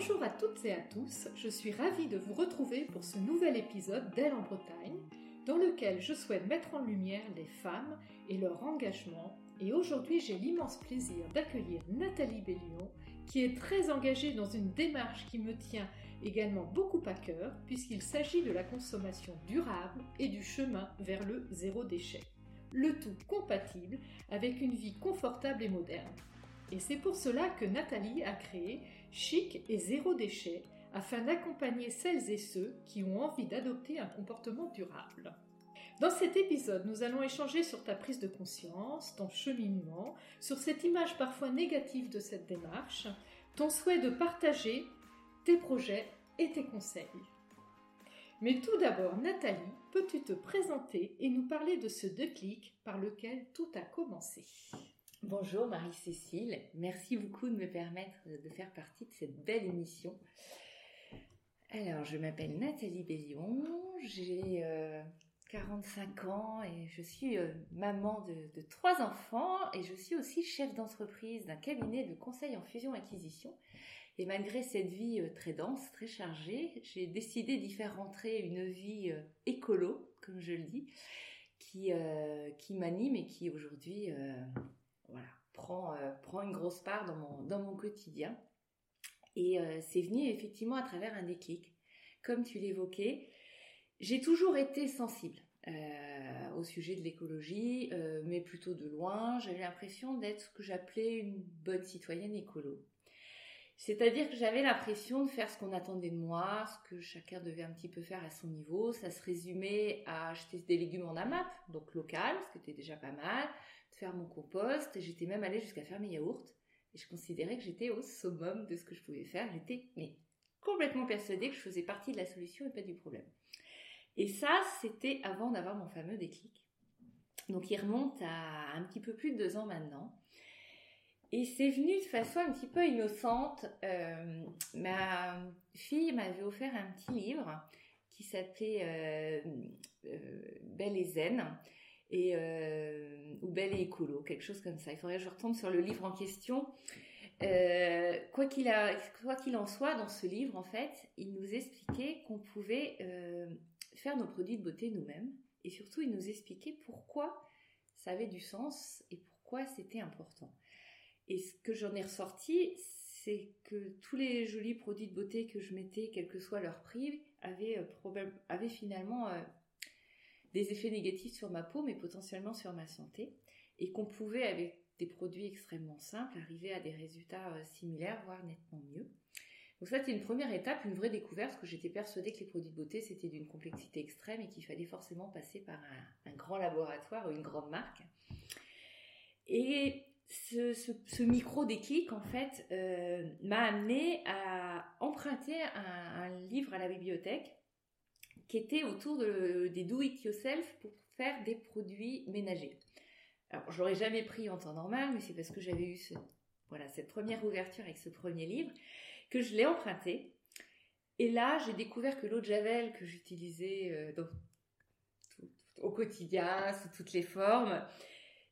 Bonjour à toutes et à tous, je suis ravie de vous retrouver pour ce nouvel épisode d'Elle en Bretagne, dans lequel je souhaite mettre en lumière les femmes et leur engagement. Et aujourd'hui, j'ai l'immense plaisir d'accueillir Nathalie Bellion, qui est très engagée dans une démarche qui me tient également beaucoup à cœur, puisqu'il s'agit de la consommation durable et du chemin vers le zéro déchet. Le tout compatible avec une vie confortable et moderne. Et c'est pour cela que Nathalie a créé Chic et Zéro Déchet afin d'accompagner celles et ceux qui ont envie d'adopter un comportement durable. Dans cet épisode, nous allons échanger sur ta prise de conscience, ton cheminement, sur cette image parfois négative de cette démarche, ton souhait de partager tes projets et tes conseils. Mais tout d'abord, Nathalie, peux-tu te présenter et nous parler de ce déclic par lequel tout a commencé? Bonjour Marie-Cécile, merci beaucoup de me permettre de faire partie de cette belle émission. Alors, je m'appelle Nathalie Bellion, j'ai 45 euh, ans et je suis euh, maman de, trois enfants et je suis aussi chef d'entreprise d'un cabinet de conseil en fusion-acquisition. Et malgré cette vie euh, très dense, très chargée, j'ai décidé d'y faire rentrer une vie écolo, comme je le dis, qui, qui m'anime et qui aujourd'hui voilà, prend, euh, une grosse part dans mon, dans mon quotidien. Et euh, c'est venu effectivement à travers un déclic. Comme tu l'évoquais, j'ai toujours été sensible euh, au sujet de l'écologie, mais plutôt de loin. J'avais l'impression d'être ce que j'appelais une bonne citoyenne écolo. C'est-à-dire que j'avais l'impression de faire ce qu'on attendait de moi, ce que chacun devait un petit peu faire à son niveau. Ça se résumait à acheter des légumes en AMAP, donc local, ce qui était déjà pas mal, de faire mon compost. J'étais même allée jusqu'à faire mes yaourts. Et je considérais que j'étais au summum de ce que je pouvais faire. J'étais mais complètement persuadée que je faisais partie de la solution et pas du problème. Et ça, c'était avant d'avoir mon fameux déclic. Donc il remonte à un petit peu plus de deux ans maintenant. Et c'est venu de façon un petit peu innocente. Euh, ma fille m'avait offert un petit livre qui s'appelait euh, euh, Belle et Zen et ou Belle et écolo, quelque chose comme ça. Il faudrait que je retombe sur le livre en question. quoi qu'il quoi qu'il en soit, dans ce livre, en fait, il nous expliquait qu'on pouvait faire nos produits de beauté nous-mêmes, et surtout, il nous expliquait pourquoi ça avait du sens et pourquoi c'était important. Et ce que j'en ai ressorti, c'est que tous les jolis produits de beauté que je mettais, quel que soit leur prix, avaient, euh, finalement euh, des effets négatifs sur ma peau, mais potentiellement sur ma santé. Et qu'on pouvait, avec des produits extrêmement simples, arriver à des résultats euh, similaires, voire nettement mieux. Donc ça, c'était une première étape, une vraie découverte, parce que j'étais persuadée que les produits de beauté, c'était d'une complexité extrême et qu'il fallait forcément passer par un, grand laboratoire ou une grande marque. Et ce, micro déclic en fait euh, m'a amené à emprunter un, livre à la bibliothèque qui était autour de, des do it yourself pour faire des produits ménagers. Alors je l'aurais jamais pris en temps normal, mais c'est parce que j'avais eu voilà cette première ouverture avec ce premier livre que je l'ai emprunté. Et là, j'ai découvert que l'eau de javel que j'utilisais euh, au quotidien sous toutes les formes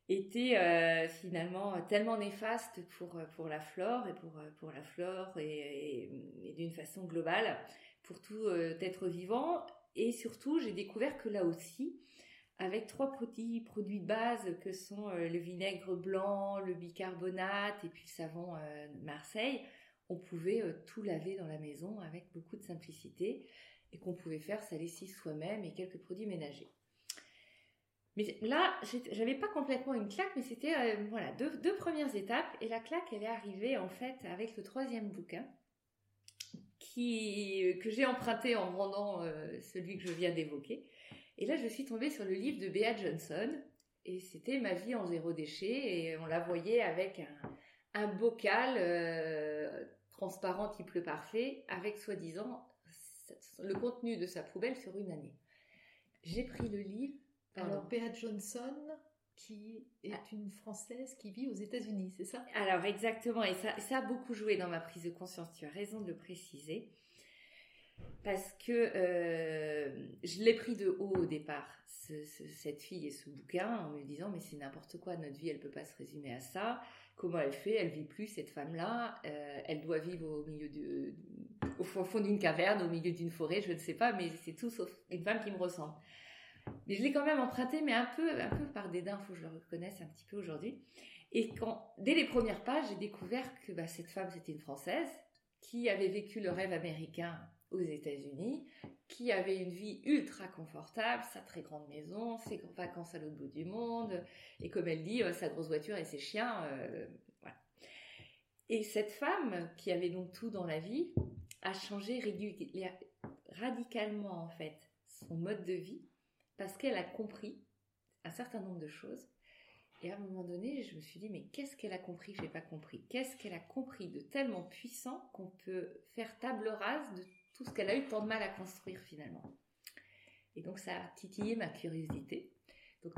était euh, finalement tellement néfaste pour, euh, pour la flore et pour, pour la flore et, d'une façon globale pour tout être vivant. Et surtout, j'ai découvert que là aussi, avec trois produits, produits de base que sont le vinaigre blanc, le bicarbonate et puis le savon Marseille, on pouvait tout laver dans la maison avec beaucoup de simplicité et qu'on pouvait faire sa lessive soi-même et quelques produits ménagers. Mais là, j'avais pas complètement une claque, mais c'était euh, voilà deux, deux, premières étapes. Et la claque, elle est arrivée en fait avec le troisième bouquin qui, euh, que j'ai emprunté en rendant euh, celui que je viens d'évoquer. Et là, je suis tombée sur le livre de Bea Johnson. Et c'était Ma vie en zéro déchet. Et on la voyait avec un, un bocal transparent type le parfait, avec soi-disant le contenu de sa poubelle sur une année. J'ai pris le livre alors, Bea Johnson, qui est ah. une Française qui vit aux États-Unis, c'est ça? Alors, exactement. Et ça, ça a beaucoup joué dans ma prise de conscience. Tu as raison de le préciser. parce que euh, je l'ai pris de haut au départ, cette fille et ce bouquin, en me disant mais c'est n'importe quoi, notre vie elle peut pas se résumer à ça. Comment elle fait Elle vit plus cette femme-là. Euh, elle doit vivre au milieu de, au fond d'une caverne, au milieu d'une forêt, je ne sais pas, mais c'est tout sauf une femme qui me ressemble. Mais je l'ai quand même emprunté, mais un peu, un peu par dédain, faut que je le reconnaisse un petit peu aujourd'hui. Et quand, dès les premières pages, j'ai découvert que bah, cette femme, c'était une Française qui avait vécu le rêve américain aux États-Unis, qui avait une vie ultra confortable, sa très grande maison, ses vacances à l'autre bout du monde, et comme elle dit, euh, sa grosse voiture et ses chiens. Euh. Et cette femme, qui avait donc tout dans la vie, a changé radicalement en fait son mode de vie parce qu'elle a compris un certain nombre de choses. Et à un moment donné, je me suis dit, mais qu'est-ce qu'elle a compris que j'ai pas compris? Qu'est-ce qu'elle a compris de tellement puissant qu'on peut faire table rase de tout ce qu'elle a eu tant de mal à construire finalement? Et donc ça a titillé ma curiosité. Donc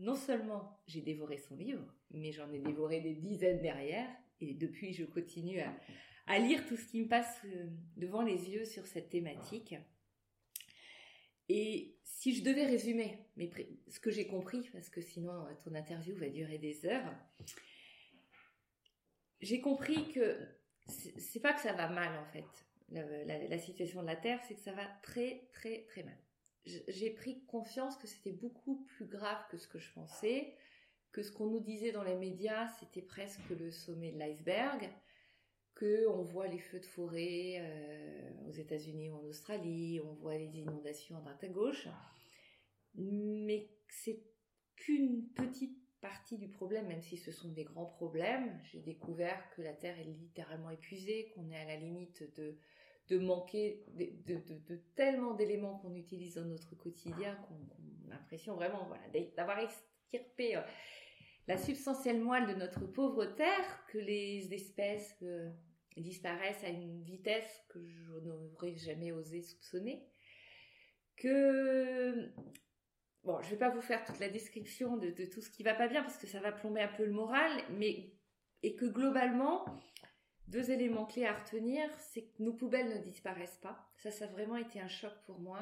non, seulement j'ai dévoré son livre, mais j'en ai dévoré des dizaines derrière. Et depuis, je continue à, à lire tout ce qui me passe euh, devant les yeux sur cette thématique. Et si je devais résumer ce que j'ai compris, parce que sinon euh, ton interview va durer des heures, j'ai compris que c'est pas que ça va mal en fait, la, situation de la Terre, c'est que ça va très très très mal. J'ai pris conscience que c'était beaucoup plus grave que ce que je pensais, que ce qu'on nous disait dans les médias, c'était presque le sommet de l'iceberg, que on voit les feux de forêt euh, aux États-Unis ou en Australie, on voit les inondations à droite à gauche, mais c'est qu'une petite partie du problème, même si ce sont des grands problèmes. J'ai découvert que la Terre est littéralement épuisée, qu'on est à la limite de, de manquer de, tellement d'éléments qu'on utilise dans notre quotidien qu'on a l'impression vraiment d'avoir extirpé euh, la substantielle moelle de notre pauvre Terre, que les espèces euh, disparaissent à une vitesse que je n'aurais jamais osé soupçonner, que bon, je vais pas vous faire toute la description de, tout ce qui va pas bien parce que ça va plomber un peu le moral, mais et que globalement, deux éléments clés à retenir, c'est que nos poubelles ne disparaissent pas. Ça, ça a vraiment été un choc pour moi.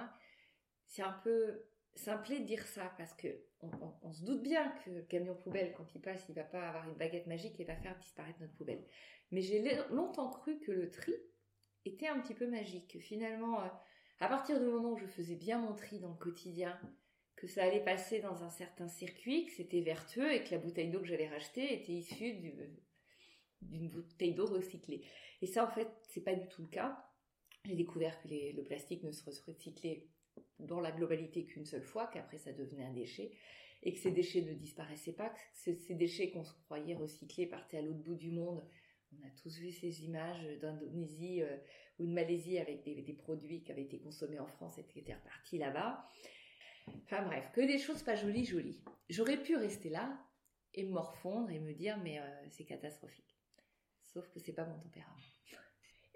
C'est un peu simplé de dire ça parce que on, se doute bien que le camion poubelle, quand il passe, il va pas avoir une baguette magique et va faire disparaître notre poubelle. Mais j'ai longtemps cru que le tri était un petit peu magique. Finalement, euh, à partir du moment où je faisais bien mon tri dans le quotidien, que ça allait passer dans un certain circuit, que c'était vertueux et que la bouteille d'eau que j'allais racheter était issue d'une bouteille d'eau recyclée. Et ça, en fait, c'est pas du tout le cas. J'ai découvert que le plastique ne se recyclait dans la globalité qu'une seule fois, qu'après ça devenait un déchet, et que ces déchets ne disparaissaient pas, que ces déchets qu'on se croyait recyclés partaient à l'autre bout du monde. On a tous vu ces images d'Indonésie euh, ou de Malaisie avec des, produits qui avaient été consommés en France et qui étaient repartis là-bas. Enfin bref, que des choses pas jolies, jolies. J'aurais pu rester là et me morfondre et me dire mais euh, c'est catastrophique. Sauf que c'est pas mon tempérament.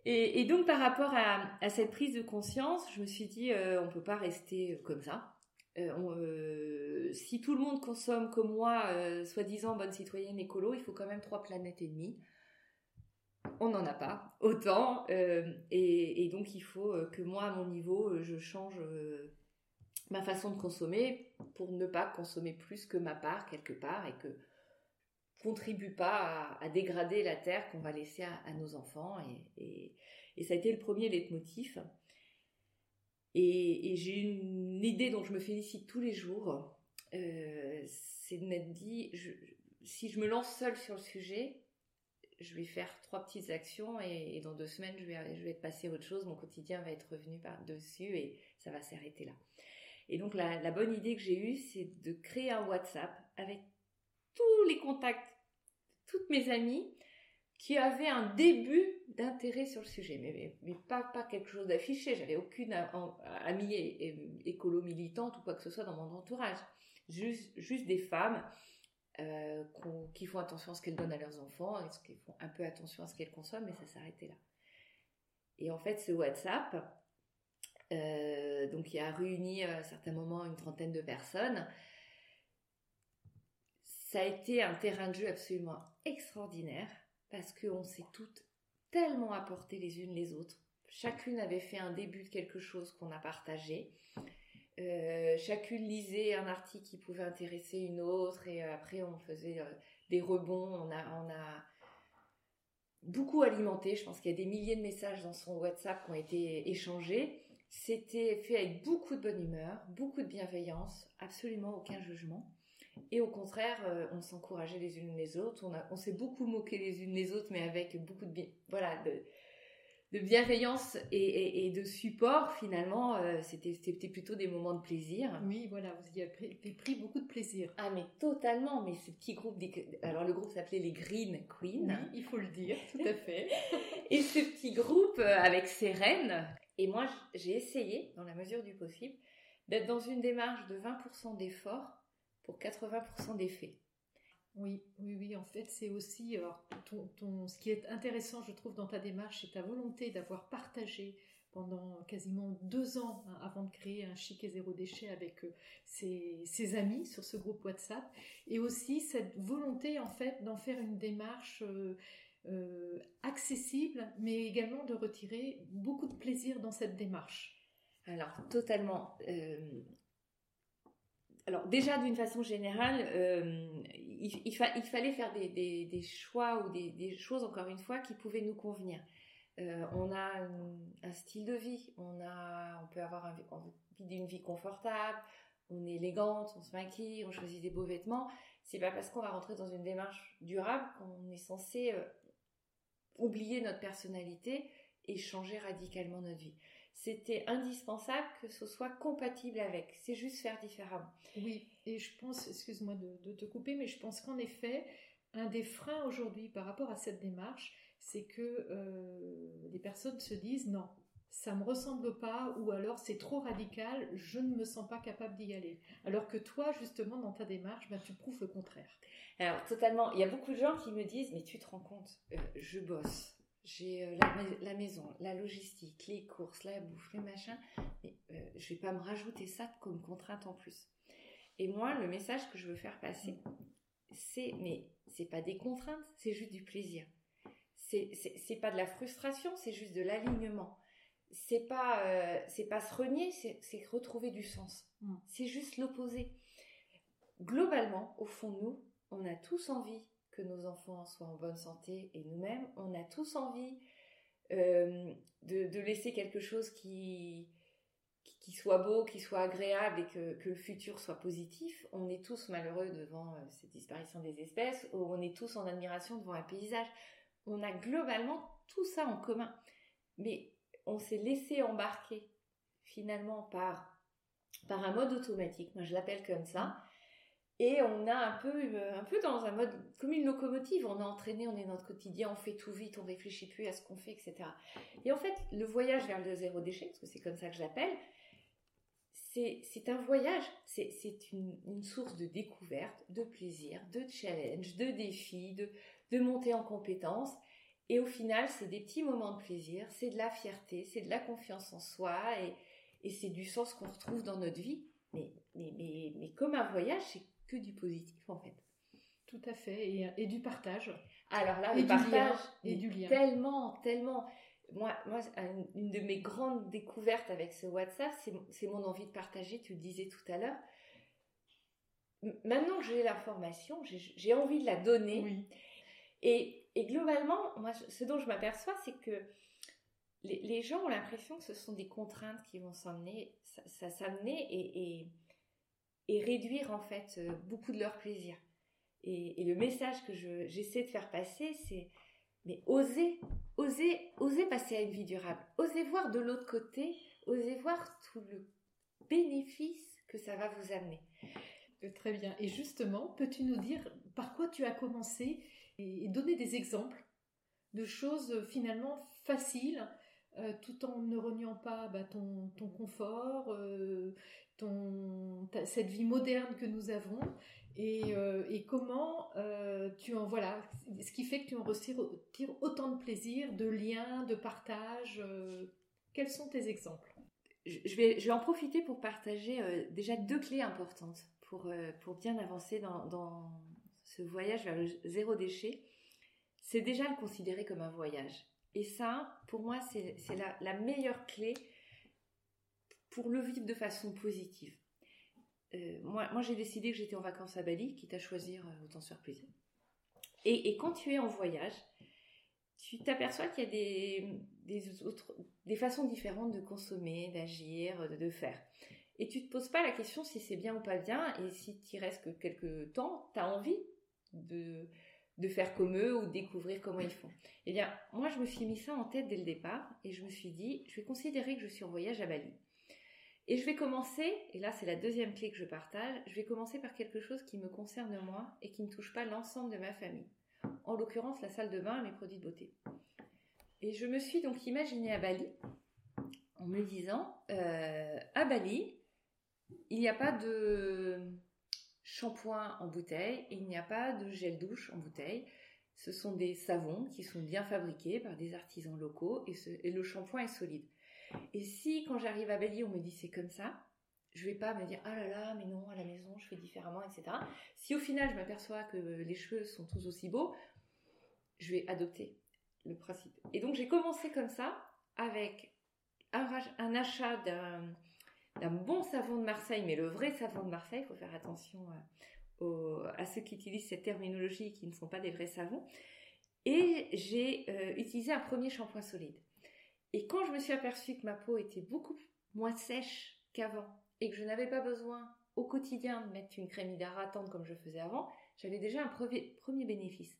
Et, donc par rapport à, cette prise de conscience, je me suis dit, euh, on peut pas rester comme ça. Euh, euh, si tout le monde consomme comme moi, soi-disant bonne citoyenne écolo, il faut quand même trois planètes et demie. On n'en a pas autant, et, donc il faut que moi, à mon niveau, je change ma façon de consommer pour ne pas consommer plus que ma part quelque part et que contribue pas à, dégrader la terre qu'on va laisser à, nos enfants. Et, ça a été le premier leitmotiv. Et, j'ai une idée dont je me félicite tous les jours. Euh, c'est de m'être dit, si je me lance seule sur le sujet, je vais faire trois petites actions et, dans deux semaines, je vais, je vais passer à autre chose. Mon quotidien va être revenu par-dessus et ça va s'arrêter là. Et donc, la bonne idée que j'ai eue, c'est de créer un WhatsApp avec tous les contacts toutes mes amies qui avaient un début d'intérêt sur le sujet, mais, mais, pas, pas quelque chose d'affiché. J'avais aucune amie écolo militante ou quoi que ce soit dans mon entourage. Juste, juste des femmes euh, qui font attention à ce qu'elles donnent à leurs enfants, et qui font un peu attention à ce qu'elles consomment, mais ça s'arrêtait là. Et en fait, ce WhatsApp, euh, donc a réuni à un certain moment une trentaine de personnes, ça a été un terrain de jeu absolument extraordinaire parce qu'on s'est toutes tellement apportées les unes les autres. chacune avait fait un début de quelque chose qu'on a partagé. Euh, chacune lisait un article qui pouvait intéresser une autre et après on faisait des rebonds. On a beaucoup alimenté. Je pense qu'il y a des milliers de messages dans son WhatsApp qui ont été échangés. C'était fait avec beaucoup de bonne humeur, beaucoup de bienveillance, absolument aucun jugement. Et au contraire, euh, on s'encourageait les unes les autres. On, on s'est beaucoup moqué les unes les autres, mais avec beaucoup de, voilà, de, de bienveillance et, de support, finalement, euh, c'était plutôt des moments de plaisir. Oui, voilà, vous y avez pris, beaucoup de plaisir. Ah, mais totalement. Mais ce petit groupe, alors le groupe s'appelait les Green Queens. Oui, il faut le dire, tout à fait. et ce petit groupe euh, avec ses reines. Et moi, j'ai essayé, dans la mesure du possible, d'être dans une démarche de 20% d'effort pour 80% d'effet. Oui, oui, oui. En fait, c'est aussi ton, ce qui est intéressant, je trouve, dans ta démarche, c'est ta volonté d'avoir partagé pendant quasiment deux ans hein, avant de créer un chic et zéro déchet avec euh, ses, amis sur ce groupe WhatsApp, et aussi cette volonté en fait d'en faire une démarche euh, euh, accessible, mais également de retirer beaucoup de plaisir dans cette démarche. Alors totalement. Alors déjà d'une façon générale, il, fallait faire des, choix ou des, choses, encore une fois, qui pouvaient nous convenir. Euh, on a un, style de vie, on peut avoir envie d'une vie confortable, on est élégante, on se maquille, on choisit des beaux vêtements. C'est pas parce qu'on va rentrer dans une démarche durable qu'on est censé euh, oublier notre personnalité et changer radicalement notre vie c'était indispensable que ce soit compatible avec. C'est juste faire différemment. Oui, et je pense, excuse-moi de, te couper, mais je pense qu'en effet, un des freins aujourd'hui par rapport à cette démarche, c'est que euh, les personnes se disent non, ça me ressemble pas, ou alors c'est trop radical, je ne me sens pas capable d'y aller. Alors que toi, justement, dans ta démarche, bah, tu prouves le contraire. Alors, totalement. Il y a beaucoup de gens qui me disent, mais tu te rends compte, euh, je bosse j'ai euh, la, maison, la logistique, les courses, la bouffe, les machins. Mais euh, je vais pas me rajouter ça comme contrainte en plus. Et moi, le message que je veux faire passer, c'est mais c'est pas des contraintes, c'est juste du plaisir. C'est pas de la frustration, c'est juste de l'alignement. C'est pas euh, c'est pas se renier, c'est retrouver du sens. Mm. C'est juste l'opposé. Globalement, au fond de nous, on a tous envie que nos enfants soient en bonne santé et nous-mêmes, on a tous envie euh, de, laisser quelque chose qui, soit beau, qui soit agréable et que, le futur soit positif. On est tous malheureux devant euh, cette disparition des espèces, ou on est tous en admiration devant un paysage. On a globalement tout ça en commun. Mais on s'est laissé embarquer finalement par, par un mode automatique, moi je l'appelle comme ça, et on a un peu, euh, un peu dans un mode comme une locomotive. On est entraîné, on est dans notre quotidien, on fait tout vite, on réfléchit plus à ce qu'on fait, etc. Et en fait, le voyage vers le zéro déchet, parce que c'est comme ça que je l'appelle, c'est un voyage, c'est une, une, source de découverte, de plaisir, de challenge, de défi, de, de montée en compétences. Et au final, c'est des petits moments de plaisir, c'est de la fierté, c'est de la confiance en soi et, et c'est du sens qu'on retrouve dans notre vie. Mais, mais, mais, mais comme un voyage, c'est que du positif en fait. Tout à fait, et, et du partage. Alors là, le partage et du lien. Tellement, tellement. Moi, moi, une de mes grandes découvertes avec ce WhatsApp, c'est mon envie de partager. Tu le disais tout à l'heure. Maintenant que j'ai l'information, j'ai envie de la donner. Oui. Et, et, globalement, moi, ce dont je m'aperçois, c'est que les, les, gens ont l'impression que ce sont des contraintes qui vont s'amener, ça, ça et, et et réduire en fait euh, beaucoup de leur plaisir. Et, le message que j'essaie de faire passer, c'est mais osez, osez, osez passer à une vie durable. Osez voir de l'autre côté, osez voir tout le bénéfice que ça va vous amener. Euh, très bien. Et justement, peux-tu nous dire par quoi tu as commencé et donner des exemples de choses euh, finalement faciles, tout en ne reniant pas bah, ton, ton, confort, ton, cette vie moderne que nous avons et, euh, et comment euh, tu en voilà ce qui fait que tu en retires, autant de plaisir, de liens, de partage. Euh, quels sont tes exemples? Je vais, je vais en profiter pour partager déjà deux clés importantes pour, pour bien avancer dans, dans ce voyage vers le zéro déchet. C'est déjà le considérer comme un voyage. Et ça, pour moi, c'est la, meilleure clé pour le vivre de façon positive. Euh, moi, j'ai décidé que j'étais en vacances à Bali, quitte à choisir, euh, autant se faire plaisir. Et, quand tu es en voyage, tu t'aperçois qu'il y a des, des, autres, des façons différentes de consommer, d'agir, de, de, faire. Et tu te poses pas la question si c'est bien ou pas bien, et si tu restes que quelques temps, tu as envie de, de faire comme eux ou découvrir comment ils font. Eh bien, moi, je me suis mis ça en tête dès le départ, et je me suis dit, je vais considérer que je suis en voyage à Bali. Et je vais commencer, et là c'est la deuxième clé que je partage, je vais commencer par quelque chose qui me concerne moi et qui ne touche pas l'ensemble de ma famille. En l'occurrence la salle de bain et mes produits de beauté. Et je me suis donc imaginée à Bali en me disant, euh, à Bali, il n'y a pas de shampoing en bouteille il n'y a pas de gel douche en bouteille. Ce sont des savons qui sont bien fabriqués par des artisans locaux et, le shampoing est solide. Et si quand j'arrive à Bali on me dit c'est comme ça, je vais pas me dire ah là là mais non à la maison je fais différemment etc. Si au final je m'aperçois que les cheveux sont tous aussi beaux, je vais adopter le principe. Et donc j'ai commencé comme ça avec un achat d'un d'un bon savon de Marseille, mais le vrai savon de Marseille, il faut faire attention euh, à ceux qui utilisent cette terminologie qui ne sont pas des vrais savons. Et j'ai euh, utilisé un premier shampoing solide. Et quand je me suis aperçue que ma peau était beaucoup moins sèche qu'avant et que je n'avais pas besoin au quotidien de mettre une crème hydratante comme je faisais avant, j'avais déjà un premier bénéfice.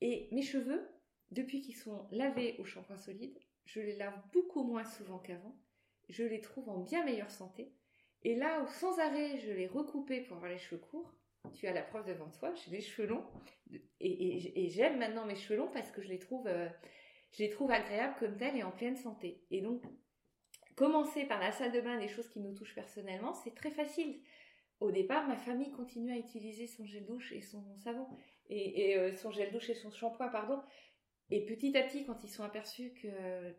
Et mes cheveux, depuis qu'ils sont lavés au shampoing solide, je les lave beaucoup moins souvent qu'avant je les trouve en bien meilleure santé. Et là où sans arrêt je les recoupais pour avoir les cheveux courts, tu as la preuve devant toi, j'ai des cheveux longs et, j'aime maintenant mes cheveux longs parce que je les trouve, euh, je les trouve agréables comme tels et en pleine santé. Et donc, commencer par la salle de bain, des choses qui nous touchent personnellement, c'est très facile. Au départ, ma famille continue à utiliser son gel douche et son savon et, euh, son gel douche et son shampoing, pardon. Et petit à petit, quand ils sont aperçus que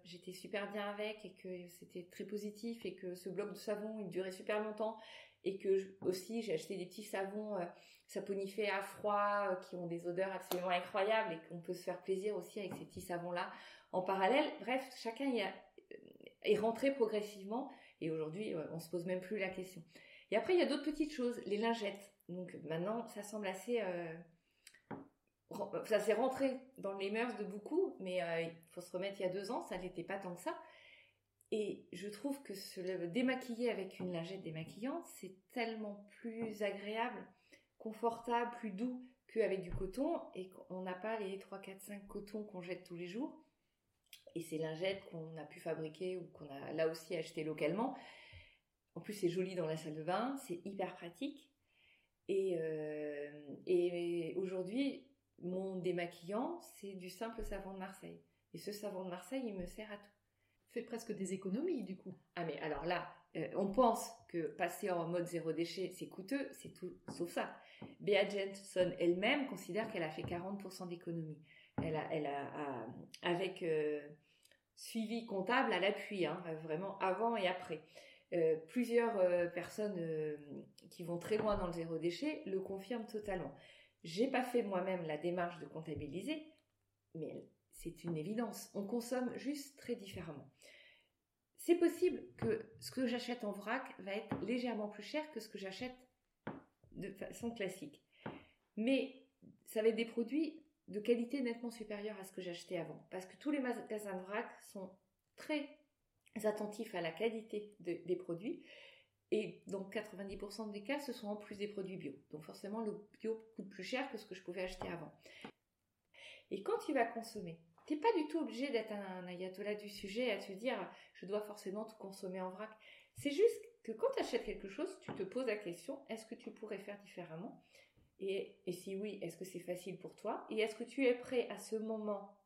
j'étais super bien avec et que c'était très positif et que ce bloc de savon, il durait super longtemps et que aussi j'ai acheté des petits savons euh, saponifés à froid euh, qui ont des odeurs absolument incroyables et qu'on peut se faire plaisir aussi avec ces petits savons-là en parallèle. Bref, chacun y a, est rentré progressivement et aujourd'hui, on se pose même plus la question. Et après, il y a d'autres petites choses, les lingettes. Donc maintenant, ça semble assez... Euh, ça s'est rentré dans les mœurs de beaucoup, mais euh, il faut se remettre il y a deux ans, ça n'était pas tant que ça. Et je trouve que se démaquiller avec une lingette démaquillante, c'est tellement plus agréable, confortable, plus doux qu'avec du coton, et qu'on n'a pas les 3, 4, 5 cotons qu'on jette tous les jours. Et ces lingettes qu'on a pu fabriquer ou qu'on a là aussi acheté localement. En plus, c'est joli dans la salle de bain, c'est hyper pratique. Et, euh, et aujourd'hui, mon démaquillant, c'est du simple savon de Marseille. Et ce savon de Marseille, il me sert à tout. Fait presque des économies du coup. Ah mais alors là, euh, on pense que passer en mode zéro déchet, c'est coûteux, c'est tout sauf ça. Bea Jensen elle-même considère qu'elle a fait 40% d'économies. Elle a, elle a, avec euh, suivi comptable à l'appui, hein, vraiment avant et après. Euh, plusieurs personnes qui vont très loin dans le zéro déchet le confirment totalement. J'ai pas fait moi-même la démarche de comptabiliser, mais c'est une évidence. On consomme juste très différemment. C'est possible que ce que j'achète en vrac va être légèrement plus cher que ce que j'achète de façon classique. Mais ça va être des produits de qualité nettement supérieure à ce que j'achetais avant. Parce que tous les magasins de vrac sont très attentifs à la qualité des produits. Et dans 90% des cas, ce sont en plus des produits bio. Donc forcément, le bio coûte plus cher que ce que je pouvais acheter avant. Et quand tu vas consommer, tu n'es pas du tout obligé d'être un ayatollah du sujet à te dire je dois forcément tout consommer en vrac. C'est juste que quand tu achètes quelque chose, tu te poses la question est-ce que tu pourrais faire différemment? Et si oui, est-ce que c'est facile pour toi? Et est-ce que tu es prêt à ce moment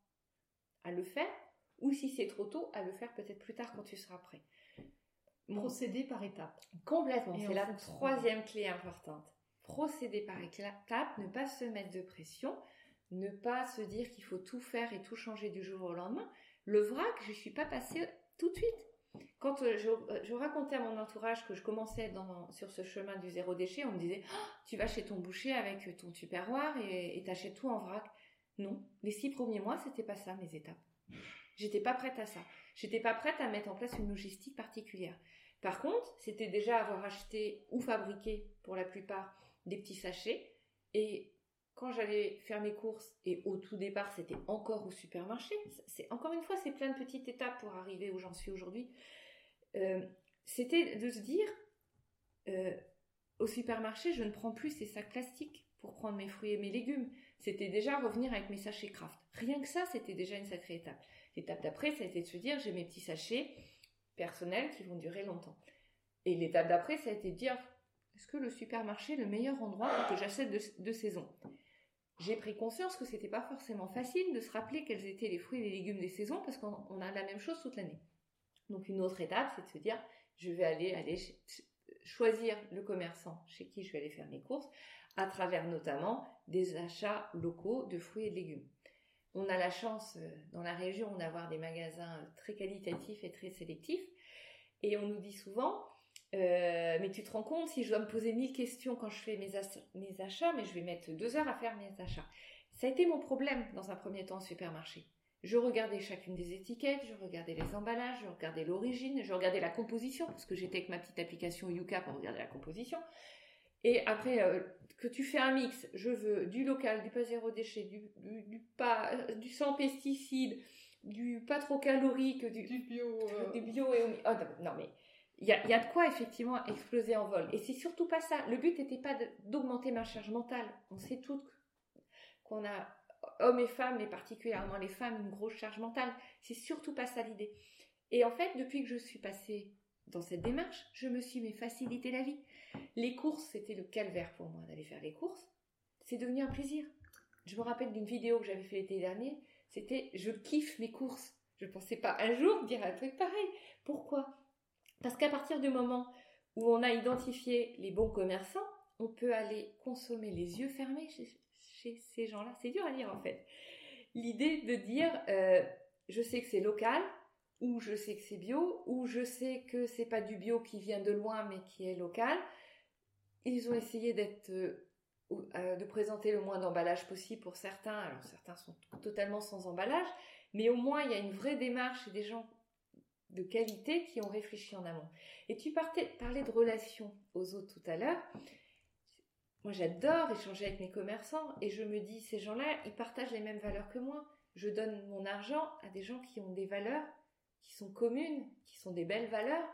à le faire? Ou si c'est trop tôt, à le faire peut-être plus tard quand tu seras prêt Procéder par étapes. Complètement. C'est la troisième clé importante. Procéder par étapes, ne pas se mettre de pression, ne pas se dire qu'il faut tout faire et tout changer du jour au lendemain. Le vrac, je ne suis pas passée tout de suite. Quand euh, euh, je, racontais à mon entourage que je commençais dans, sur ce chemin du zéro déchet, on me disait oh, Tu vas chez ton boucher avec ton tupperware et t'achètes tout en vrac. Non, les six premiers mois, c'était pas ça mes étapes. J'étais pas prête à ça. J'étais pas prête à mettre en place une logistique particulière. Par contre, c'était déjà avoir acheté ou fabriqué pour la plupart des petits sachets. Et quand j'allais faire mes courses, et au tout départ, c'était encore au supermarché. C'est encore une fois, c'est plein de petites étapes pour arriver où j'en suis aujourd'hui. Euh, c'était de se dire, euh, au supermarché, je ne prends plus ces sacs plastiques pour prendre mes fruits et mes légumes. C'était déjà revenir avec mes sachets craft. Rien que ça, c'était déjà une sacrée étape. L'étape d'après, ça a été de se dire, j'ai mes petits sachets personnels qui vont durer longtemps. Et l'étape d'après, ça a été de dire, est-ce que le supermarché est le meilleur endroit pour que j'achète de, saison? J'ai pris conscience que c'était pas forcément facile de se rappeler quels étaient les fruits et les légumes des saisons parce qu'on a la même chose toute l'année. Donc une autre étape, c'est de se dire, je vais aller, aller choisir le commerçant chez qui je vais aller faire mes courses, à travers notamment des achats locaux de fruits et de légumes. On a la chance euh, dans la région d'avoir des magasins très qualitatifs et très sélectifs. Et on nous dit souvent, euh, mais tu te rends compte, si je dois me poser mille questions quand je fais mes, mes, achats, mais je vais mettre deux heures à faire mes achats. Ça a été mon problème dans un premier temps au supermarché. Je regardais chacune des étiquettes, je regardais les emballages, je regardais l'origine, je regardais la composition, parce que j'étais avec ma petite application Yuka pour regarder la composition. Et après, euh, que tu fais un mix, je veux du local, du pas zéro déchet, du, du, pas, du sans pesticides, du pas trop calorique, du, bio, euh. du bio et oh, non mais il y a, y a, de quoi effectivement exploser en vol. Et c'est surtout pas ça. Le but n'était pas d'augmenter ma charge mentale. On sait toutes qu'on a hommes et femmes, mais particulièrement les femmes, une grosse charge mentale. C'est surtout pas ça l'idée. Et en fait, depuis que je suis passée dans cette démarche, je me suis mais facilité la vie. Les courses, c'était le calvaire pour moi d'aller faire les courses. C'est devenu un plaisir. Je me rappelle d'une vidéo que j'avais fait l'été dernier. C'était je kiffe mes courses. Je ne pensais pas un jour dire un truc pareil. Pourquoi? Parce qu'à partir du moment où on a identifié les bons commerçants, on peut aller consommer les yeux fermés chez, ces gens-là. C'est dur à dire en fait. L'idée de dire euh, je sais que c'est local, ou je sais que c'est bio, ou je sais que c'est pas du bio qui vient de loin mais qui est local. Ils ont essayé d'être euh, euh, de présenter le moins d'emballage possible pour certains. Alors certains sont totalement sans emballage, mais au moins il y a une vraie démarche et des gens de qualité qui ont réfléchi en amont. Et tu parlais de relations aux autres tout à l'heure. Moi j'adore échanger avec mes commerçants et je me dis ces gens-là, ils partagent les mêmes valeurs que moi. Je donne mon argent à des gens qui ont des valeurs qui sont communes, qui sont des belles valeurs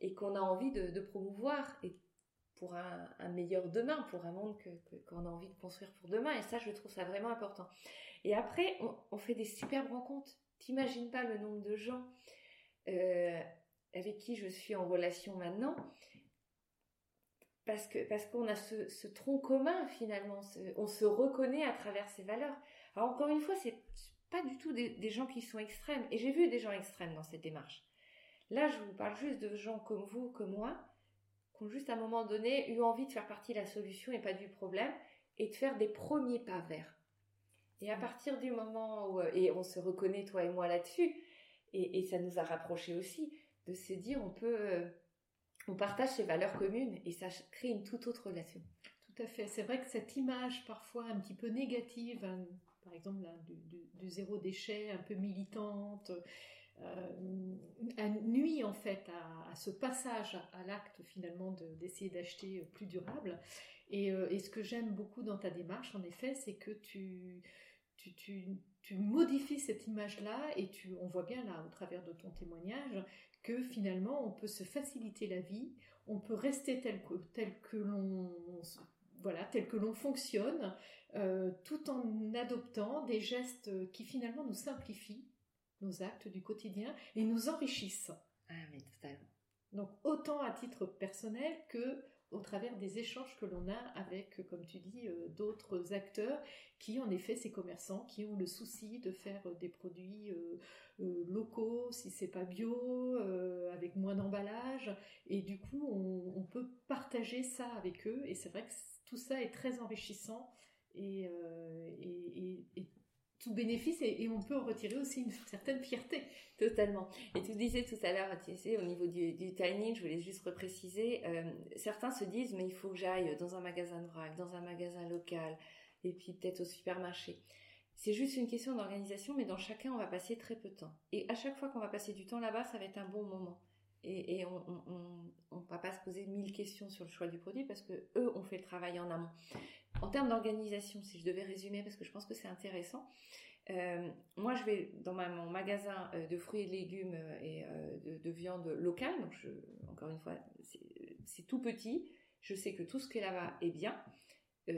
et qu'on a envie de, promouvoir et pour un, meilleur demain, pour un monde qu'on a envie de construire pour demain. Et ça, je trouve ça vraiment important. Et après, on, fait des superbes rencontres. T'imagines pas le nombre de gens euh, avec qui je suis en relation maintenant parce que parce qu'on a ce, tronc commun finalement, on se reconnaît à travers ces valeurs. Encore une fois, c'est pas du tout des, gens qui sont extrêmes. Et j'ai vu des gens extrêmes dans cette démarche. Là, je vous parle juste de gens comme vous, comme moi, qui ont juste à un moment donné eu envie de faire partie de la solution et pas du problème, et de faire des premiers pas vers. Et à partir du moment où, et on se reconnaît toi et moi là-dessus, et, ça nous a rapprochés aussi, de se dire on peut, euh, on partage ces valeurs communes et ça crée une toute autre relation. Tout à fait. C'est vrai que cette image parfois un petit peu négative, par exemple du, zéro déchet, un peu militante, euh, nuit en fait à, ce passage à, l'acte finalement d'essayer d'acheter plus durable. Euh, et, ce que j'aime beaucoup dans ta démarche, en effet, c'est que tu, tu, modifies cette image-là et tu, on voit bien là, au travers de ton témoignage, que finalement on peut se faciliter la vie, on peut rester tel que, tel que voilà, tel que l'on fonctionne, euh, tout en adoptant des gestes qui finalement nous simplifient nos actes du quotidien et nous enrichissent. Ah mais totalement. Donc autant à titre personnel que au travers des échanges que l'on a avec, comme tu dis, euh, d'autres acteurs qui, en effet, ces commerçants qui ont le souci de faire des produits euh, locaux, si c'est pas bio, avec moins d'emballage, et du coup, on, on, peut partager ça avec eux. Et c'est vrai que tout ça est très enrichissant euh, et, et, tout bénéfice et, on peut en retirer aussi une certaine fierté. Totalement. Et tu disais tout à l'heure, tu sais, au niveau du, timing, je voulais juste repréciser, euh, certains se disent, mais il faut que j'aille dans un magasin de vrac, dans un magasin local, et puis peut-être au supermarché. C'est juste une question d'organisation, mais dans chacun, on va passer très peu de temps. Et à chaque fois qu'on va passer du temps là-bas, ça va être un bon moment. Et, on ne va pas se poser mille questions sur le choix du produit parce que eux ont fait le travail en amont. En termes d'organisation, si je devais résumer, parce que je pense que c'est intéressant, euh, moi je vais dans mon magasin euh, de fruits et de légumes euh, et de, viande locale, donc encore une fois, c'est tout petit. Je sais que tout ce qui est là-bas est bien.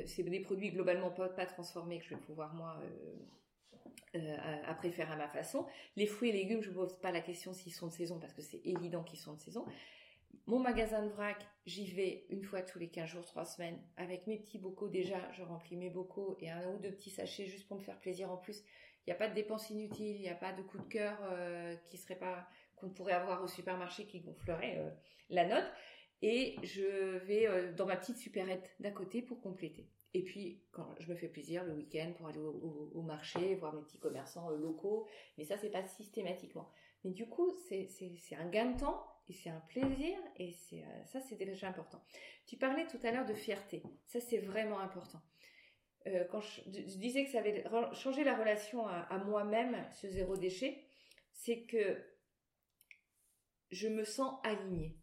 c'est des produits globalement pas, transformés que je vais pouvoir moi faire à ma façon. Les fruits et légumes, je ne pose pas la question s'ils sont de saison parce que c'est évident qu'ils sont de saison. Mon magasin de vrac, j'y vais une fois tous les 15 jours, 3 semaines, avec mes petits bocaux déjà, je remplis mes bocaux et un ou deux petits sachets juste pour me faire plaisir en plus. Il n'y a pas de dépenses inutiles, il n'y a pas de coup de cœur euh, qui serait qu'on pourrait avoir au supermarché qui gonflerait euh, la note. Et je vais euh, dans ma petite supérette d'à côté pour compléter. Et puis, quand je me fais plaisir le week-end pour aller au, marché, voir mes petits commerçants locaux, mais ça, c'est pas systématiquement. Mais du coup, c'est un gain de temps et c'est un plaisir et c'est euh, ça c'est déjà important. Tu parlais tout à l'heure de fierté, ça c'est vraiment important. Euh, quand je, disais que ça avait changé la relation à, moi-même, ce zéro déchet, c'est que je me sens alignée.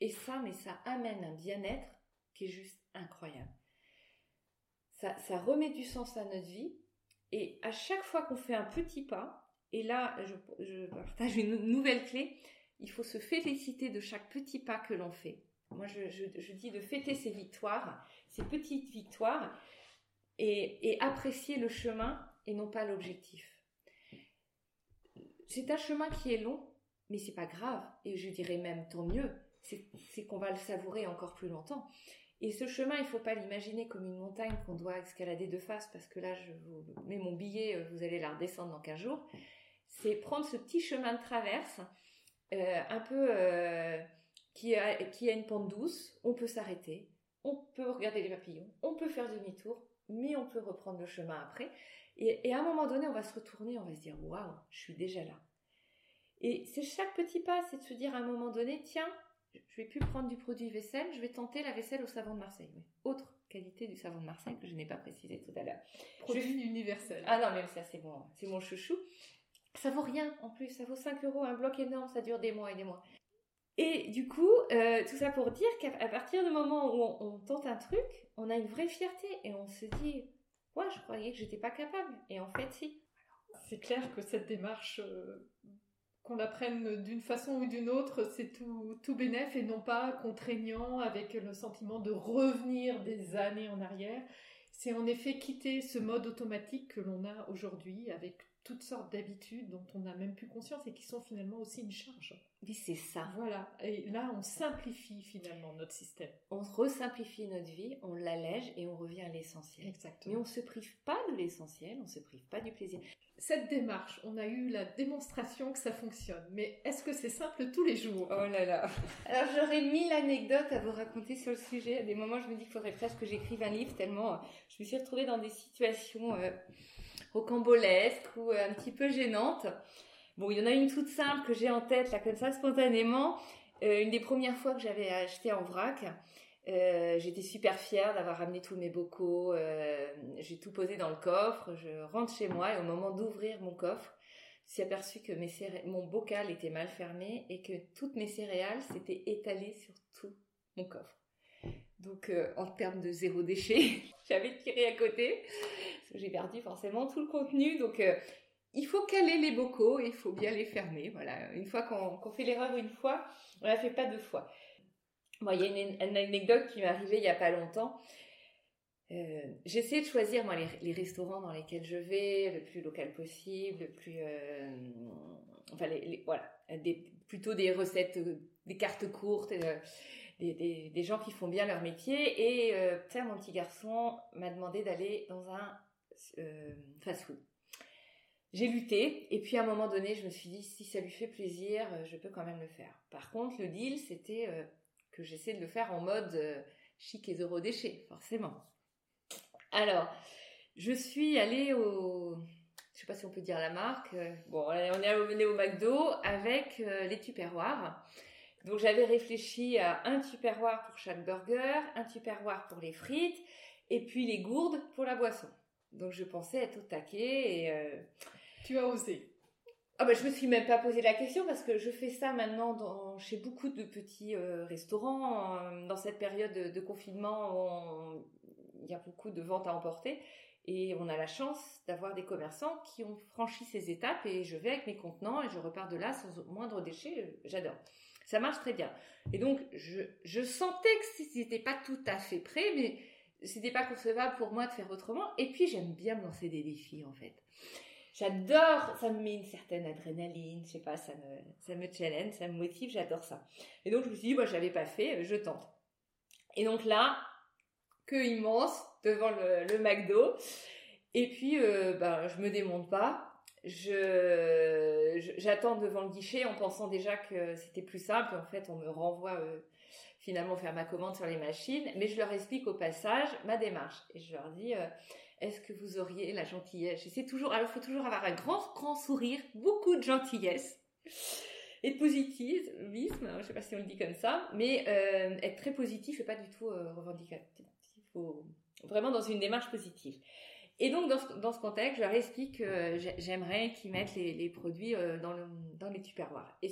Et ça, mais ça amène un bien-être qui est juste incroyable. Ça, remet du sens à notre vie. Et à chaque fois qu'on fait un petit pas, et là, je, partage une nouvelle clé, il faut se féliciter de chaque petit pas que l'on fait. Moi, je, dis de fêter ces victoires, ces petites victoires, et, apprécier le chemin et non pas l'objectif. C'est un chemin qui est long, mais c'est pas grave, et je dirais même tant mieux, c'est qu'on va le savourer encore plus longtemps. Et ce chemin, il ne faut pas l'imaginer comme une montagne qu'on doit escalader de face, parce que là, je vous mets mon billet, vous allez la redescendre dans 15 jours. C'est prendre ce petit chemin de traverse euh, un peu euh, qui, a, une pente douce, on peut s'arrêter, on peut regarder les papillons, on peut faire demi-tour, mais on peut reprendre le chemin après. Et, à un moment donné, on va se retourner, on va se dire waouh, je suis déjà là. Et c'est chaque petit pas, c'est de se dire à un moment donné, tiens, je vais plus prendre du produit vaisselle, je vais tenter la vaisselle au savon de Marseille. autre qualité du savon de Marseille que je n'ai pas précisé tout à l'heure. Produit universel. Ah non, mais ça c'est bon, c'est mon chouchou. Ça vaut rien en plus, ça vaut 5 euros, un bloc énorme, ça dure des mois et des mois. Et du coup, euh, tout ça pour dire qu'à partir du moment où on, tente un truc, on a une vraie fierté et on se dit, ouais, je croyais que j'étais pas capable. Et en fait, si. C'est clair que cette démarche, euh, qu'on la prenne d'une façon ou d'une autre, c'est tout, tout et non pas contraignant avec le sentiment de revenir des années en arrière. C'est en effet quitter ce mode automatique que l'on a aujourd'hui avec toutes sortes d'habitudes dont on n'a même plus conscience et qui sont finalement aussi une charge. Oui, c'est ça. Voilà. Et là, on simplifie finalement notre système. On resimplifie notre vie, on l'allège et on revient à l'essentiel. Exactement. Mais on ne se prive pas de l'essentiel, on ne se prive pas du plaisir. Cette démarche, on a eu la démonstration que ça fonctionne. Mais est-ce que c'est simple tous les jours? Oh là là. Alors j'aurais mille anecdotes à vous raconter sur le sujet. À des moments, je me dis qu'il faudrait presque que j'écrive un livre tellement euh, je me suis retrouvée dans des situations... Euh, rocambolesque ou euh, un petit peu gênante. Bon, il y en a une toute simple que j'ai en tête, là, comme ça, spontanément. Euh, une des premières fois que j'avais acheté en vrac. Euh, j'étais super fière d'avoir ramené tous mes bocaux. j'ai tout posé dans le coffre. Je rentre chez moi et au moment d'ouvrir mon coffre, je suis aperçue que mes mon bocal était mal fermé et que toutes mes céréales s'étaient étalées sur tout mon coffre. Donc, en termes de zéro déchet, j'avais tiré à côté j'ai perdu forcément tout le contenu. Donc, euh, il faut caler les bocaux et il faut bien les fermer. Voilà, une fois qu'on fait l'erreur une fois, on la fait pas deux fois. Moi, il y a une, anecdote qui m'est arrivée il y a pas longtemps. Euh, J'essaie de choisir moi, les, restaurants dans lesquels je vais, le plus local possible, le plus, euh, enfin, les, voilà, plutôt des recettes, des cartes courtes. Des, gens qui font bien leur métier. Et euh, mon petit garçon m'a demandé d'aller dans un euh, fast-food. J'ai lutté et puis à un moment donné, je me suis dit si ça lui fait plaisir, euh, je peux quand même le faire. Par contre, le deal, c'était euh, que j'essaie de le faire en mode chic et zéro déchet, forcément. Alors, je suis allée au, je sais pas si on peut dire la marque. Bon, on est allé au McDo avec les tupperwares. Donc j'avais réfléchi à un tupperware pour chaque burger, un tupperware pour les frites et puis les gourdes pour la boisson. Donc je pensais être au taquet et... Euh, tu as osé ah bah, je me suis même pas posé la question parce que je fais ça maintenant dans, chez beaucoup de petits euh, restaurants. Euh, dans cette période de, confinement, il y a beaucoup de ventes à emporter et on a la chance d'avoir des commerçants qui ont franchi ces étapes et je vais avec mes contenants et je repars de là sans moindre déchet. J'adore. Ça marche très bien. Et donc, je, sentais que c'était pas tout à fait prêt, mais c'était pas concevable pour moi de faire autrement. Et puis, j'aime bien me lancer des défis, en fait. J'adore, ça me met une certaine adrénaline, je sais pas, ça me, ça me challenge, ça me motive, j'adore ça. Et donc je me suis dit, moi je l'avais pas fait, je tente. Et donc là, que immense devant le, le McDo. Et puis, euh, ben, je me démonte pas. Je, j'attends devant le guichet en pensant déjà que c'était plus simple. En fait, on me renvoie euh, finalement faire ma commande sur les machines. Mais je leur explique au passage ma démarche. Et je leur dis, euh, est-ce que vous auriez la gentillesse? J'essaie toujours, alors il faut toujours avoir un grand, grand sourire, beaucoup de gentillesse et de positivisme, je ne sais pas si on le dit comme ça, mais euh, être très positif et pas du tout euh, revendicatif. Il faut vraiment dans une démarche positive. Et donc, dans ce, contexte, je leur explique que j'aimerais qu'ils mettent les, produits euh, dans, le, dans les tupperwares. Et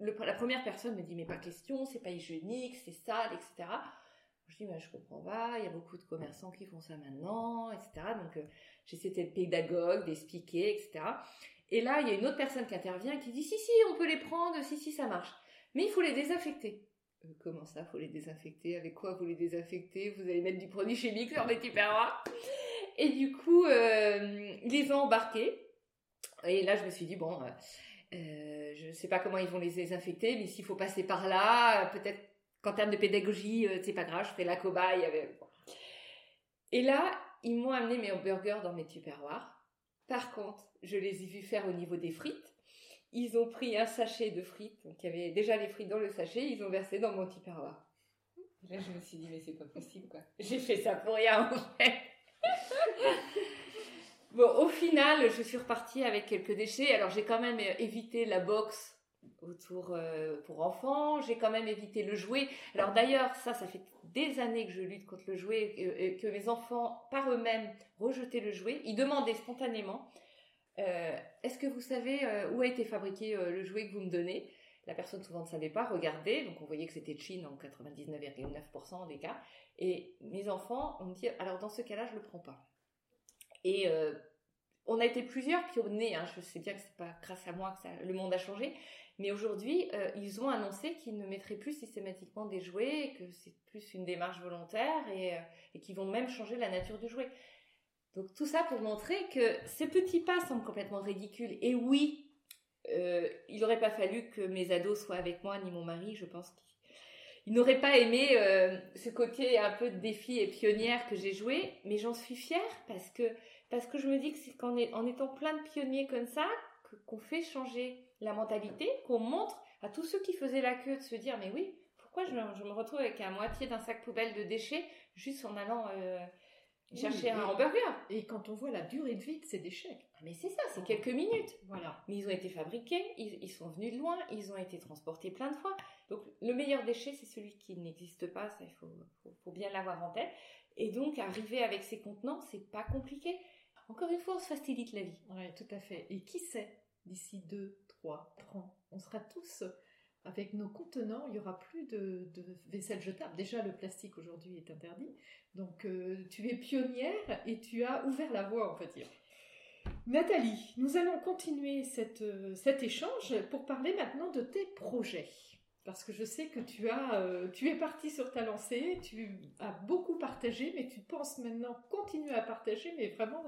la première personne me dit, mais pas question, c'est pas hygiénique, c'est sale, etc. Je dis, bah, je comprends pas, il y a beaucoup de commerçants qui font ça maintenant, etc. Donc, euh, j'essaie d'être pédagogue, d'expliquer, etc. Et là, il y a une autre personne qui intervient qui dit, si, si, on peut les prendre, si, si, ça marche. Mais il faut les désinfecter. Euh, comment ça, faut les désinfecter? Avec quoi vous les désinfectez? Vous allez mettre du produit chimique sur les tupperwares? Et du coup, euh, ils les ont embarqués. Et là, je me suis dit, bon, je ne sais pas comment ils vont les désinfecter, mais s'il faut passer par là, peut-être qu'en termes de pédagogie, euh, c'est pas grave, je ferai la cobaye. Et là, ils m'ont amené mes hamburgers dans mes tupperwares. Par contre, je les ai vus faire au niveau des frites. Ils ont pris un sachet de frites, donc il y avait déjà les frites dans le sachet, ils ont versé dans mon tupperware. là, je me suis dit, mais c'est pas possible, quoi. J'ai fait ça pour rien, en fait. bon, au final, je suis repartie avec quelques déchets. Alors, j'ai quand même évité la box autour euh, pour enfants. J'ai quand même évité le jouet. Alors d'ailleurs, ça, ça fait des années que je lutte contre le jouet et, que mes enfants, par eux-mêmes, rejetaient le jouet. Ils demandaient spontanément euh, Est-ce que vous savez euh, où a été fabriqué le jouet que vous me donnez? La personne souvent ne savait pas. Regardez, donc on voyait que c'était Chine en 99,9% des cas. Et mes enfants ont dit alors dans ce cas-là, je le prends pas. Et on a été plusieurs pionniers. Hein. Je sais bien que c'est pas grâce à moi que le monde a changé, mais aujourd'hui, euh, ils ont annoncé qu'ils ne mettraient plus systématiquement des jouets, que c'est plus une démarche volontaire et, euh, et qu'ils vont même changer la nature du jouet. Donc tout ça pour montrer que ces petits pas semblent complètement ridicules. Et oui, euh, il n'aurait pas fallu que mes ados soient avec moi, ni mon mari, je pense qu'ils n'auraient pas aimé ce côté un peu de défi et pionnière que j'ai joué, mais j'en suis fière parce que, parce que je me dis que c'est qu'en en étant plein de pionniers comme ça, qu'on fait changer la mentalité, qu'on montre à tous ceux qui faisaient la queue de se dire mais oui, pourquoi je, me retrouve avec la moitié d'un sac poubelle de déchets juste en allant euh, chercher un hamburger? Et quand on voit la durée de vie de ces déchets. Ah, mais c'est ça, c'est quelques minutes. Voilà. Mais ils ont été fabriqués, ils, sont venus de loin, ils ont été transportés plein de fois. Donc le meilleur déchet, c'est celui qui n'existe pas, ça il faut, faut bien l'avoir en tête. Et donc arriver avec ces contenants, c'est pas compliqué. Encore une fois, on se facilite la vie. Oui, tout à fait. Et qui sait, d'ici deux, trois, ans, on sera tous avec nos contenants, il y aura plus de, vaisselle jetable. Déjà, le plastique aujourd'hui est interdit. Donc, euh, tu es pionnière et tu as ouvert la voie, on va dire. Nathalie, nous allons continuer euh, cet échange pour parler maintenant de tes projets. Parce que je sais que tu, as, euh, tu es partie sur ta lancée, tu as beaucoup partagé, mais tu penses maintenant continuer à partager, mais vraiment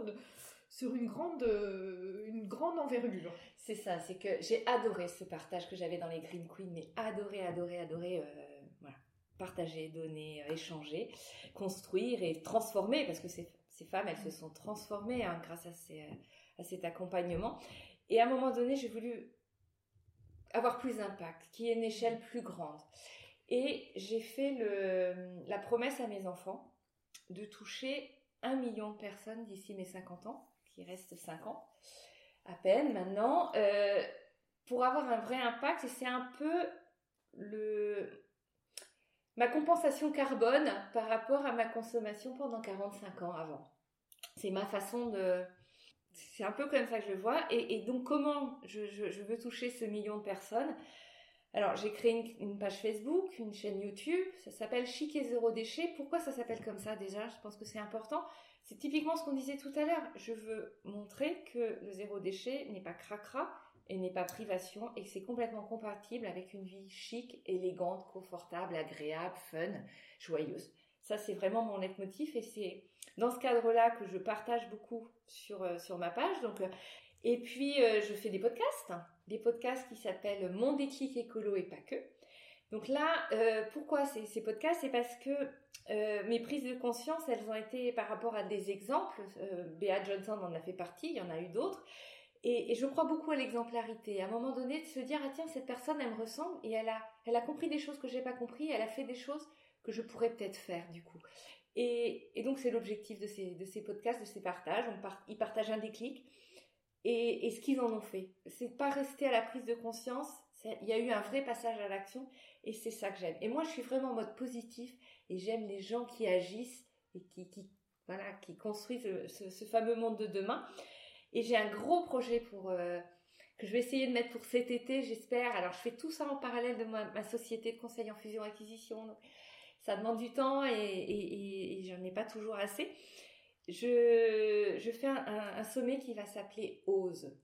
sur une grande, euh, une grande envergure. C'est ça, c'est que j'ai adoré ce partage que j'avais dans les Green Queens, mais adoré, adoré, adoré, euh, voilà, partager, donner, échanger, construire et transformer, parce que ces, femmes, elles se sont transformées hein, grâce à cet accompagnement. Et à un moment donné, j'ai voulu avoir plus d'impact, qui ait une échelle plus grande. Et j'ai fait la promesse à mes enfants de toucher un million de personnes d'ici mes 50 ans qui reste 5 ans à peine maintenant, euh, pour avoir un vrai impact. Et c'est un peu ma compensation carbone par rapport à ma consommation pendant 45 ans avant. c'est ma façon de... C'est un peu comme ça que je le vois. Et, donc comment je, veux toucher ce million de personnes? Alors, j'ai créé une, page Facebook, une chaîne YouTube, ça s'appelle Chic et Zéro Déchet. Pourquoi ça s'appelle comme ça déjà? Je pense que c'est important. C'est typiquement ce qu'on disait tout à l'heure. Je veux montrer que le zéro déchet n'est pas cracra et n'est pas privation et que c'est complètement compatible avec une vie chic, élégante, confortable, agréable, fun, joyeuse. Ça, c'est vraiment mon leitmotiv et c'est dans ce cadre-là que je partage beaucoup sur, euh, sur ma page. Donc, euh, et puis, euh, je fais des podcasts, des podcasts qui s'appellent Mon déclic écolo et pas que. Donc là, pourquoi ces, ces podcasts? C'est parce que mes prises de conscience, elles ont été par rapport à des exemples. Bea Johnson en a fait partie, il y en a eu d'autres. Et, je crois beaucoup à l'exemplarité. À un moment donné, de se dire, ah tiens, cette personne, elle me ressemble et elle a, elle a compris des choses que j'ai pas compris, elle a fait des choses que je pourrais peut-être faire du coup. Et, donc c'est l'objectif de ces, de ces podcasts, de ces partages. Ils partagent un déclic et, ce qu'ils en ont fait. C'est pas rester à la prise de conscience. Il y a eu un vrai passage à l'action et c'est ça que j'aime. Et moi, je suis vraiment en mode positif et j'aime les gens qui agissent et qui, voilà, qui construisent ce, fameux monde de demain. Et j'ai un gros projet pour euh, que je vais essayer de mettre pour cet été, j'espère. Alors, je fais tout ça en parallèle de ma, société de conseil en fusion acquisition ça demande du temps et, j'en ai pas toujours assez. Je, fais un, sommet qui va s'appeler Ose.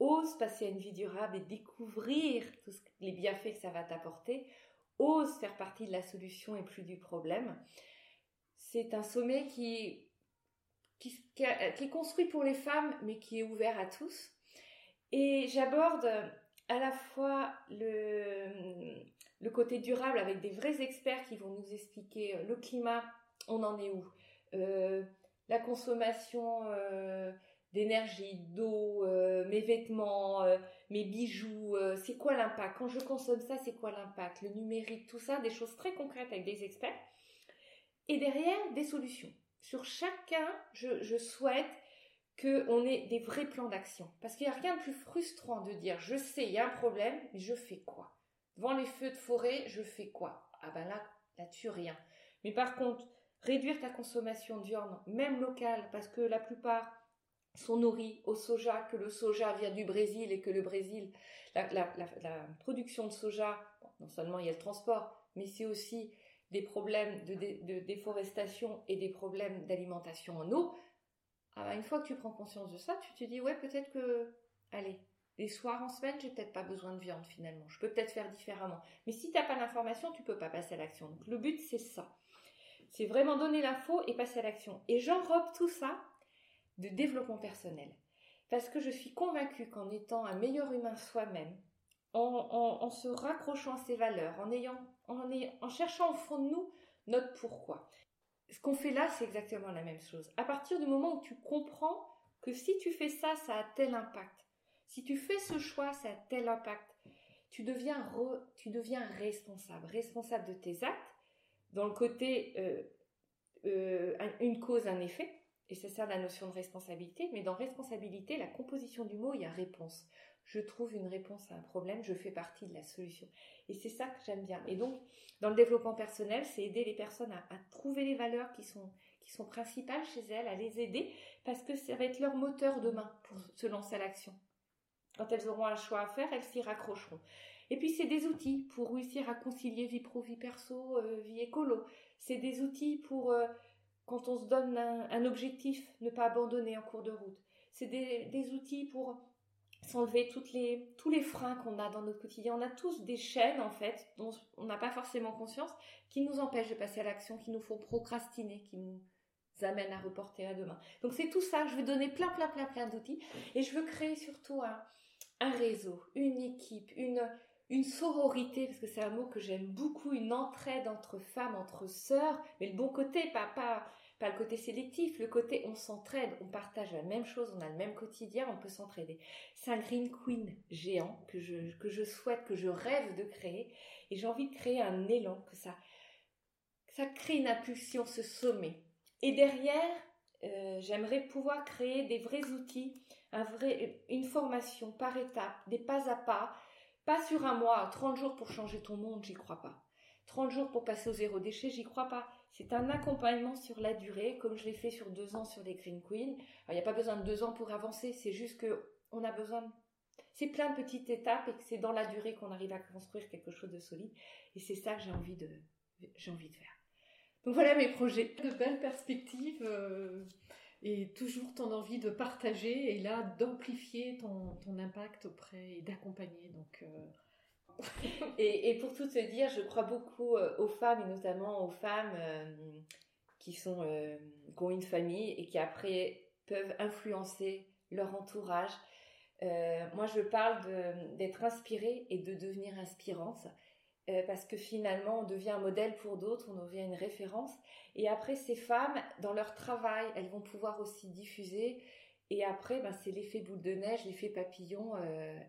Ose passer à une vie durable et découvrir tous les bienfaits que ça va t'apporter. Ose faire partie de la solution et plus du problème. C'est un sommet qui, qui, est construit pour les femmes, mais qui est ouvert à tous. Et j'aborde à la fois le, le côté durable avec des vrais experts qui vont nous expliquer euh, le climat, on en est où, euh, la consommation euh, d'énergie, d'eau, mes vêtements, mes bijoux, c'est quoi l'impact? Quand je consomme ça, c'est quoi l'impact? Le numérique, tout ça, des choses très concrètes avec des experts. Et derrière, des solutions. Sur chacun, je, je souhaite qu'on ait des vrais plans d'action. Parce qu'il n'y a rien de plus frustrant de dire je sais, il y a un problème, mais je fais quoi? Devant les feux de forêt, je fais quoi? Ah ben là, là-dessus, rien. Mais par contre, réduire ta consommation de même locale, parce que la plupart sont nourris au soja, que le soja vient du Brésil et que le Brésil, la, production de soja, non seulement il y a le transport, mais c'est aussi des problèmes de, déforestation et des problèmes d'alimentation en eau. Ah ben, une fois que tu prends conscience de ça, tu te dis ouais peut-être que, allez, les soirs en semaine, j'ai peut-être pas besoin de viande finalement. Je peux peut-être faire différemment. Mais si tu n'as pas l'information, tu peux pas passer à l'action. Donc le but, c'est ça. C'est vraiment donner l'info et passer à l'action. Et j'enrobe tout ça de développement personnel. Parce que je suis convaincue qu'en étant un meilleur humain soi-même, en, se raccrochant à ses valeurs, en, ayant, en, en cherchant au fond de nous notre pourquoi. Ce qu'on fait là, c'est exactement la même chose. À partir du moment où tu comprends que si tu fais ça, ça a tel impact, si tu fais ce choix, ça a tel impact. Tu deviens, responsable, responsable de tes actes, dans le côté euh, euh, une cause, un effet. Et c'est ça la notion de responsabilité. Mais dans responsabilité, la composition du mot, il y a réponse. Je trouve une réponse à un problème, je fais partie de la solution. Et c'est ça que j'aime bien. Et donc, dans le développement personnel, c'est aider les personnes à, à, trouver les valeurs qui sont, qui sont principales chez elles, à les aider, parce que ça va être leur moteur demain pour se lancer à l'action. Quand elles auront un choix à faire, elles s'y raccrocheront. Et puis c'est des outils pour réussir à concilier vie pro, vie perso, euh, vie écolo. C'est des outils pour, euh, quand on se donne un, objectif, ne pas abandonner en cours de route. C'est des, outils pour s'enlever tous les freins qu'on a dans notre quotidien. On a tous des chaînes, en fait, dont on n'a pas forcément conscience, qui nous empêchent de passer à l'action, qui nous font procrastiner, qui nous amènent à reporter à demain. Donc c'est tout ça. Je vais donner plein, plein, plein, plein d'outils. Et je veux créer surtout un un réseau, une équipe, une, une sororité, parce que c'est un mot que j'aime beaucoup, une entraide entre femmes, entre sœurs, mais le bon côté, pas, pas, pas le côté sélectif, le côté on s'entraide, on partage la même chose, on a le même quotidien, on peut s'entraider. C'est un Green Queen géant que je, que je souhaite, que je rêve de créer, et j'ai envie de créer un élan, que ça, ça crée une impulsion, ce sommet. Et derrière, euh, j'aimerais pouvoir créer des vrais outils vrai, une formation par étapes, des pas à pas, pas sur un mois, 30 jours pour changer ton monde, j'y crois pas. 30 jours pour passer au zéro déchet, j'y crois pas. C'est un accompagnement sur la durée, comme je l'ai fait sur deux ans sur les Green Queen. il n'y a pas besoin de deux ans pour avancer, c'est juste que on a besoin. C'est plein de petites étapes et que c'est dans la durée qu'on arrive à construire quelque chose de solide. Et c'est ça que j'ai envie de, j'ai envie de faire. Donc voilà mes projets. De belles perspectives euh, et toujours ton envie de partager et là d'amplifier ton, impact auprès et d'accompagner. Donc euh, et, pour tout te dire, je crois beaucoup euh, aux femmes et notamment aux femmes euh, qui, sont, qui ont une famille et qui après peuvent influencer leur entourage. moi, je parle d'être inspirée et de devenir inspirante parce que finalement, on devient un modèle pour d'autres, on devient une référence. Et après, ces femmes, dans leur travail, elles vont pouvoir aussi diffuser. Et après, ben, c'est l'effet boule de neige, l'effet papillon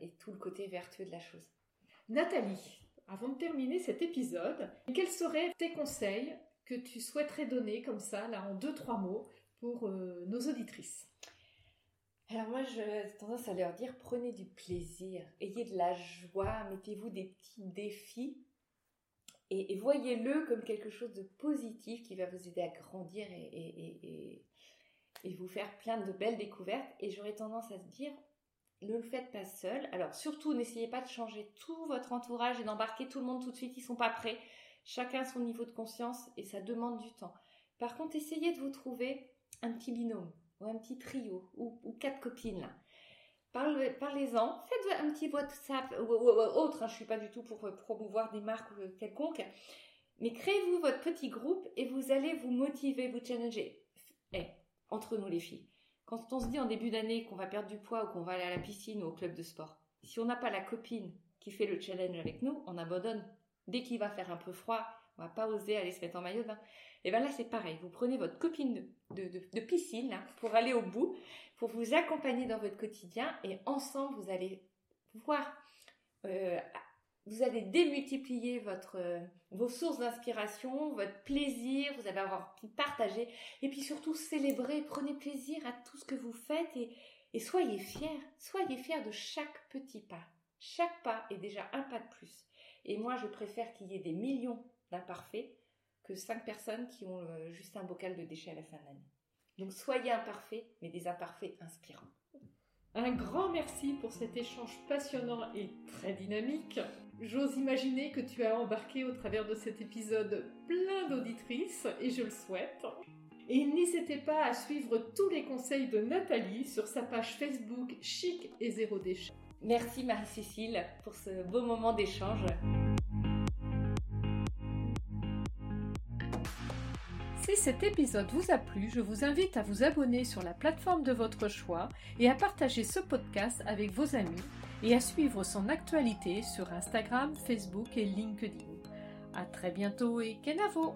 et tout le côté vertueux de la chose. Nathalie, avant de terminer cet épisode, quels seraient tes conseils que tu souhaiterais donner comme ça, là, en deux, trois mots, pour euh, nos auditrices? Alors moi, j'ai tendance à leur dire, prenez du plaisir, ayez de la joie, mettez-vous des petits défis et, voyez-le comme quelque chose de positif qui va vous aider à grandir et, vous faire plein de belles découvertes. Et j'aurais tendance à se dire, ne le faites pas seul. Alors surtout, n'essayez pas de changer tout votre entourage et d'embarquer tout le monde tout de suite. Ils sont pas prêts. Chacun a son niveau de conscience et ça demande du temps. Par contre, essayez de vous trouver un petit binôme ou un petit trio ou, quatre copines. Parlez-en, faites un petit WhatsApp ou, autre. Hein. je suis pas du tout pour promouvoir des marques quelconques, mais créez-vous votre petit groupe et vous allez vous motiver, vous challenger. Eh, entre nous les filles, quand on se dit en début d'année qu'on va perdre du poids ou qu'on va aller à la piscine ou au club de sport, si on n'a pas la copine qui fait le challenge avec nous, on abandonne. Dès qu'il va faire un peu froid, on va pas oser aller se mettre en maillot. Et bien là, c'est pareil. Vous prenez votre copine de, piscine pour aller au bout, pour vous accompagner dans votre quotidien et ensemble, vous allez voir euh, vous allez démultiplier votre, euh, vos sources d'inspiration, votre plaisir, vous allez avoir pu partager et puis surtout célébrer, prenez plaisir à tout ce que vous faites et soyez fiers, soyez fiers de chaque petit pas. Chaque pas est déjà un pas de plus. Et moi, je préfère qu'il y ait des millions d'imparfaits que cinq personnes qui ont euh, juste un bocal de déchets à la fin de l'année. Donc soyez imparfaits, mais des imparfaits inspirants. Un grand merci pour cet échange passionnant et très dynamique. J'ose imaginer que tu as embarqué au travers de cet épisode plein d'auditrices et je le souhaite. Et n'hésitez pas à suivre tous les conseils de Nathalie sur sa page Facebook Chic et Zéro Déchet. Merci Marie-Cécile pour ce beau moment d'échange. Si cet épisode vous a plu, je vous invite à vous abonner sur la plateforme de votre choix et à partager ce podcast avec vos amis et à suivre son actualité sur Instagram, Facebook et LinkedIn. À très bientôt et Kenavo!